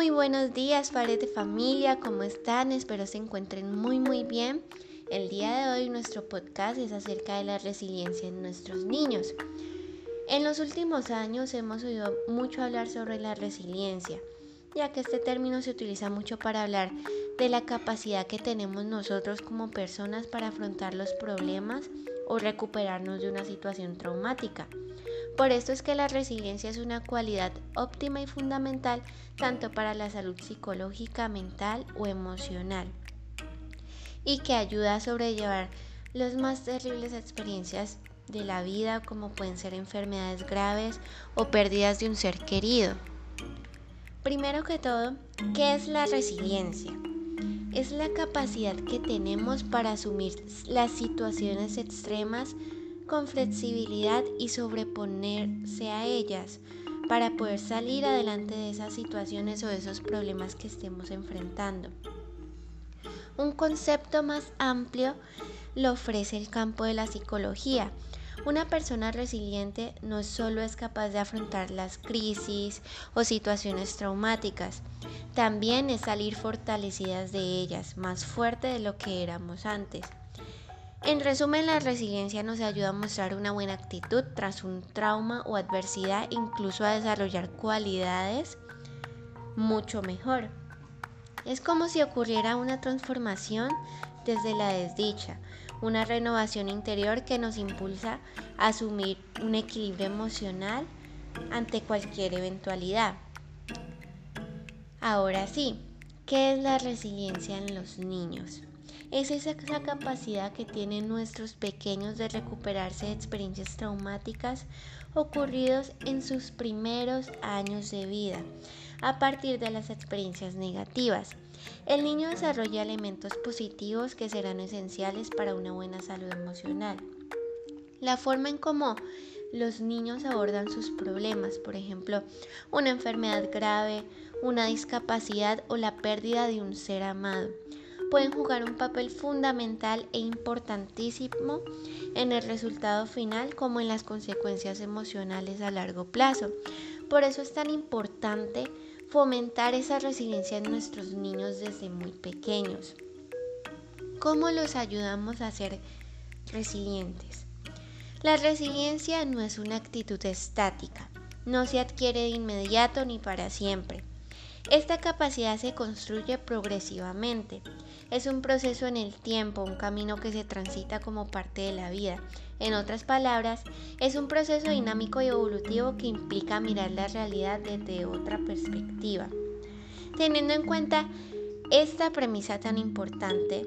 Muy buenos días, padres de familia, ¿cómo están? Espero se encuentren muy muy bien. El día de hoy nuestro podcast es acerca de la resiliencia en nuestros niños. En los últimos años hemos oído mucho hablar sobre la resiliencia, ya que este término se utiliza mucho para hablar de la capacidad que tenemos nosotros como personas para afrontar los problemas o recuperarnos de una situación traumática. Por esto es que la resiliencia es una cualidad óptima y fundamental tanto para la salud psicológica, mental o emocional y que ayuda a sobrellevar las más terribles experiencias de la vida como pueden ser enfermedades graves o pérdidas de un ser querido. Primero que todo, ¿qué es la resiliencia? Es la capacidad que tenemos para asumir las situaciones extremas con flexibilidad y sobreponerse a ellas para poder salir adelante de esas situaciones o de esos problemas que estemos enfrentando. Un concepto más amplio lo ofrece el campo de la psicología. Una persona resiliente no solo es capaz de afrontar las crisis o situaciones traumáticas, también es salir fortalecidas de ellas, más fuerte de lo que éramos antes. En resumen, la resiliencia nos ayuda a mostrar una buena actitud tras un trauma o adversidad, incluso a desarrollar cualidades mucho mejor. Es como si ocurriera una transformación desde la desdicha, una renovación interior que nos impulsa a asumir un equilibrio emocional ante cualquier eventualidad. Ahora sí, ¿qué es la resiliencia en los niños? Es esa, capacidad que tienen nuestros pequeños de recuperarse de experiencias traumáticas ocurridos en sus primeros años de vida, a partir de las experiencias negativas. El niño desarrolla elementos positivos que serán esenciales para una buena salud emocional. La forma en cómo los niños abordan sus problemas, por ejemplo, una enfermedad grave, una discapacidad o la pérdida de un ser amado pueden jugar un papel fundamental e importantísimo en el resultado final como en las consecuencias emocionales a largo plazo. Por eso es tan importante fomentar esa resiliencia en nuestros niños desde muy pequeños. ¿Cómo los ayudamos a ser resilientes? La resiliencia no es una actitud estática, no se adquiere de inmediato ni para siempre. Esta capacidad se construye progresivamente. Es un proceso en el tiempo, un camino que se transita como parte de la vida. En otras palabras, es un proceso dinámico y evolutivo que implica mirar la realidad desde otra perspectiva. Teniendo en cuenta esta premisa tan importante,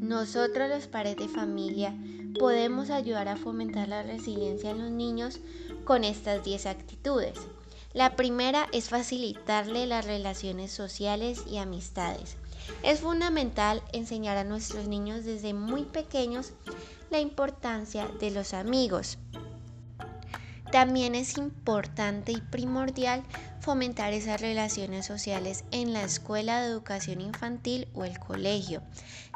nosotros los padres de familia podemos ayudar a fomentar la resiliencia en los niños con estas 10 actitudes. La primera es facilitarle las relaciones sociales y amistades. Es fundamental enseñar a nuestros niños desde muy pequeños la importancia de los amigos. También es importante y primordial fomentar esas relaciones sociales en la escuela de educación infantil o el colegio,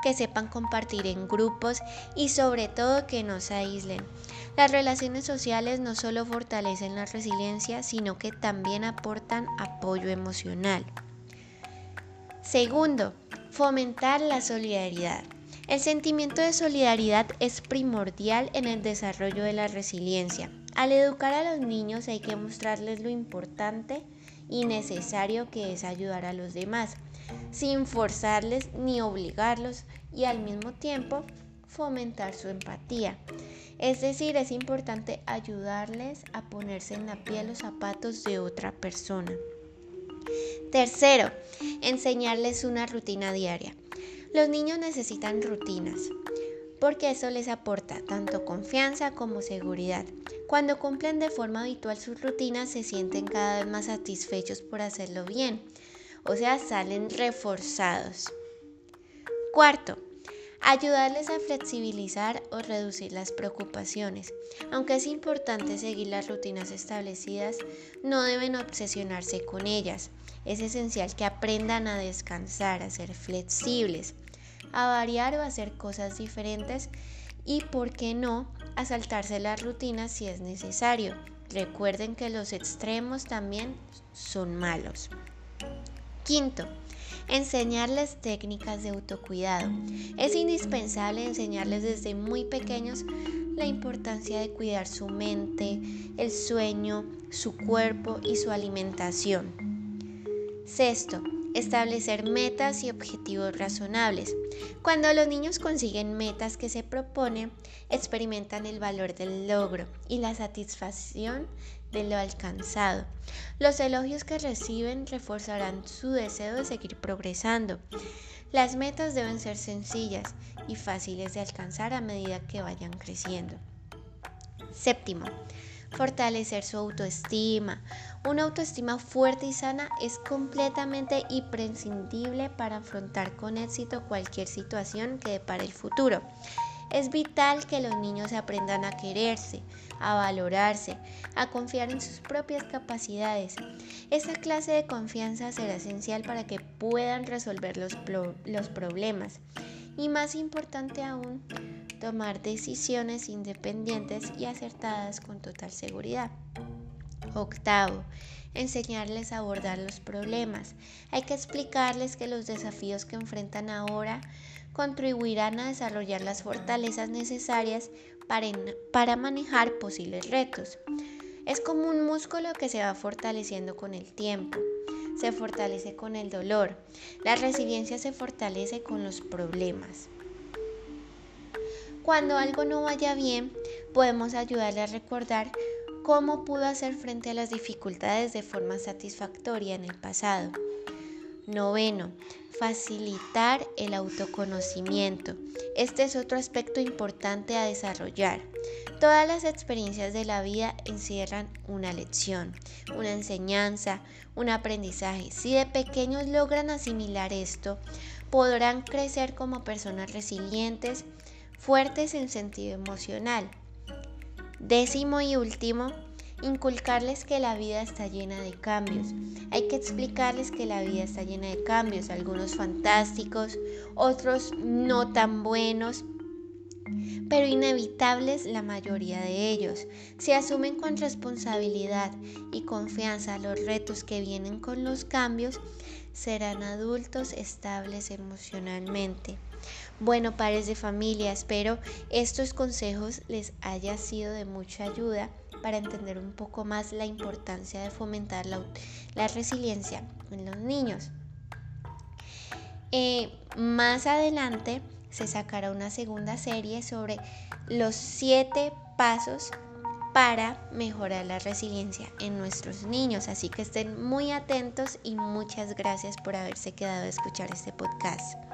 que sepan compartir en grupos y sobre todo que no se aíslen. Las relaciones sociales no solo fortalecen la resiliencia, sino que también aportan apoyo emocional. Segundo, fomentar la solidaridad. El sentimiento de solidaridad es primordial en el desarrollo de la resiliencia. Al educar a los niños hay que mostrarles lo importante y necesario que es ayudar a los demás, sin forzarles ni obligarlos y al mismo tiempo fomentar su empatía. Es decir, es importante ayudarles a ponerse en la piel los zapatos de otra persona. Tercero, enseñarles una rutina diaria. Los niños necesitan rutinas porque eso les aporta tanto confianza como seguridad. Cuando cumplen de forma habitual sus rutinas se sienten cada vez más satisfechos por hacerlo bien, o sea, salen reforzados. Cuarto, ayudarles a flexibilizar o reducir las preocupaciones. Aunque es importante seguir las rutinas establecidas, no deben obsesionarse con ellas. Es esencial que aprendan a descansar, a ser flexibles, a variar o a hacer cosas diferentes y, por qué no, a saltarse las rutinas si es necesario. Recuerden que los extremos también son malos. Quinto, enseñarles técnicas de autocuidado. Es indispensable enseñarles desde muy pequeños la importancia de cuidar su mente, el sueño, su cuerpo y su alimentación. Sexto, establecer metas y objetivos razonables. Cuando los niños consiguen metas que se proponen, experimentan el valor del logro y la satisfacción de lo alcanzado. Los elogios que reciben reforzarán su deseo de seguir progresando. Las metas deben ser sencillas y fáciles de alcanzar a medida que vayan creciendo. Séptimo, fortalecer su autoestima. Una autoestima fuerte y sana es completamente imprescindible para afrontar con éxito cualquier situación que depare el futuro. Es vital que los niños aprendan a quererse, a valorarse, a confiar en sus propias capacidades. Esta clase de confianza será esencial para que puedan resolver los, los problemas y más importante aún, tomar decisiones independientes y acertadas con total seguridad. Octavo, enseñarles a abordar los problemas. Hay que explicarles que los desafíos que enfrentan ahora contribuirán a desarrollar las fortalezas necesarias para, para manejar posibles retos. Es como un músculo que se va fortaleciendo con el tiempo. Se fortalece con el dolor. La resiliencia se fortalece con los problemas. Cuando algo no vaya bien, podemos ayudarle a recordar cómo pudo hacer frente a las dificultades de forma satisfactoria en el pasado. Noveno, facilitar el autoconocimiento. Este es otro aspecto importante a desarrollar. Todas las experiencias de la vida encierran una lección, una enseñanza, un aprendizaje. Si de pequeños logran asimilar esto, podrán crecer como personas resilientes, fuertes en sentido emocional. Décimo y último, inculcarles que la vida está llena de cambios. Hay que explicarles que la vida está llena de cambios, algunos fantásticos, otros no tan buenos, pero inevitables la mayoría de ellos. Si asumen con responsabilidad y confianza los retos que vienen con los cambios, serán adultos estables emocionalmente. Bueno, pares de familia, espero estos consejos les haya sido de mucha ayuda para entender un poco más la importancia de fomentar la, resiliencia en los niños. Eh, más adelante se sacará una segunda serie sobre los siete pasos para mejorar la resiliencia en nuestros niños. Así que estén muy atentos y muchas gracias por haberse quedado a escuchar este podcast.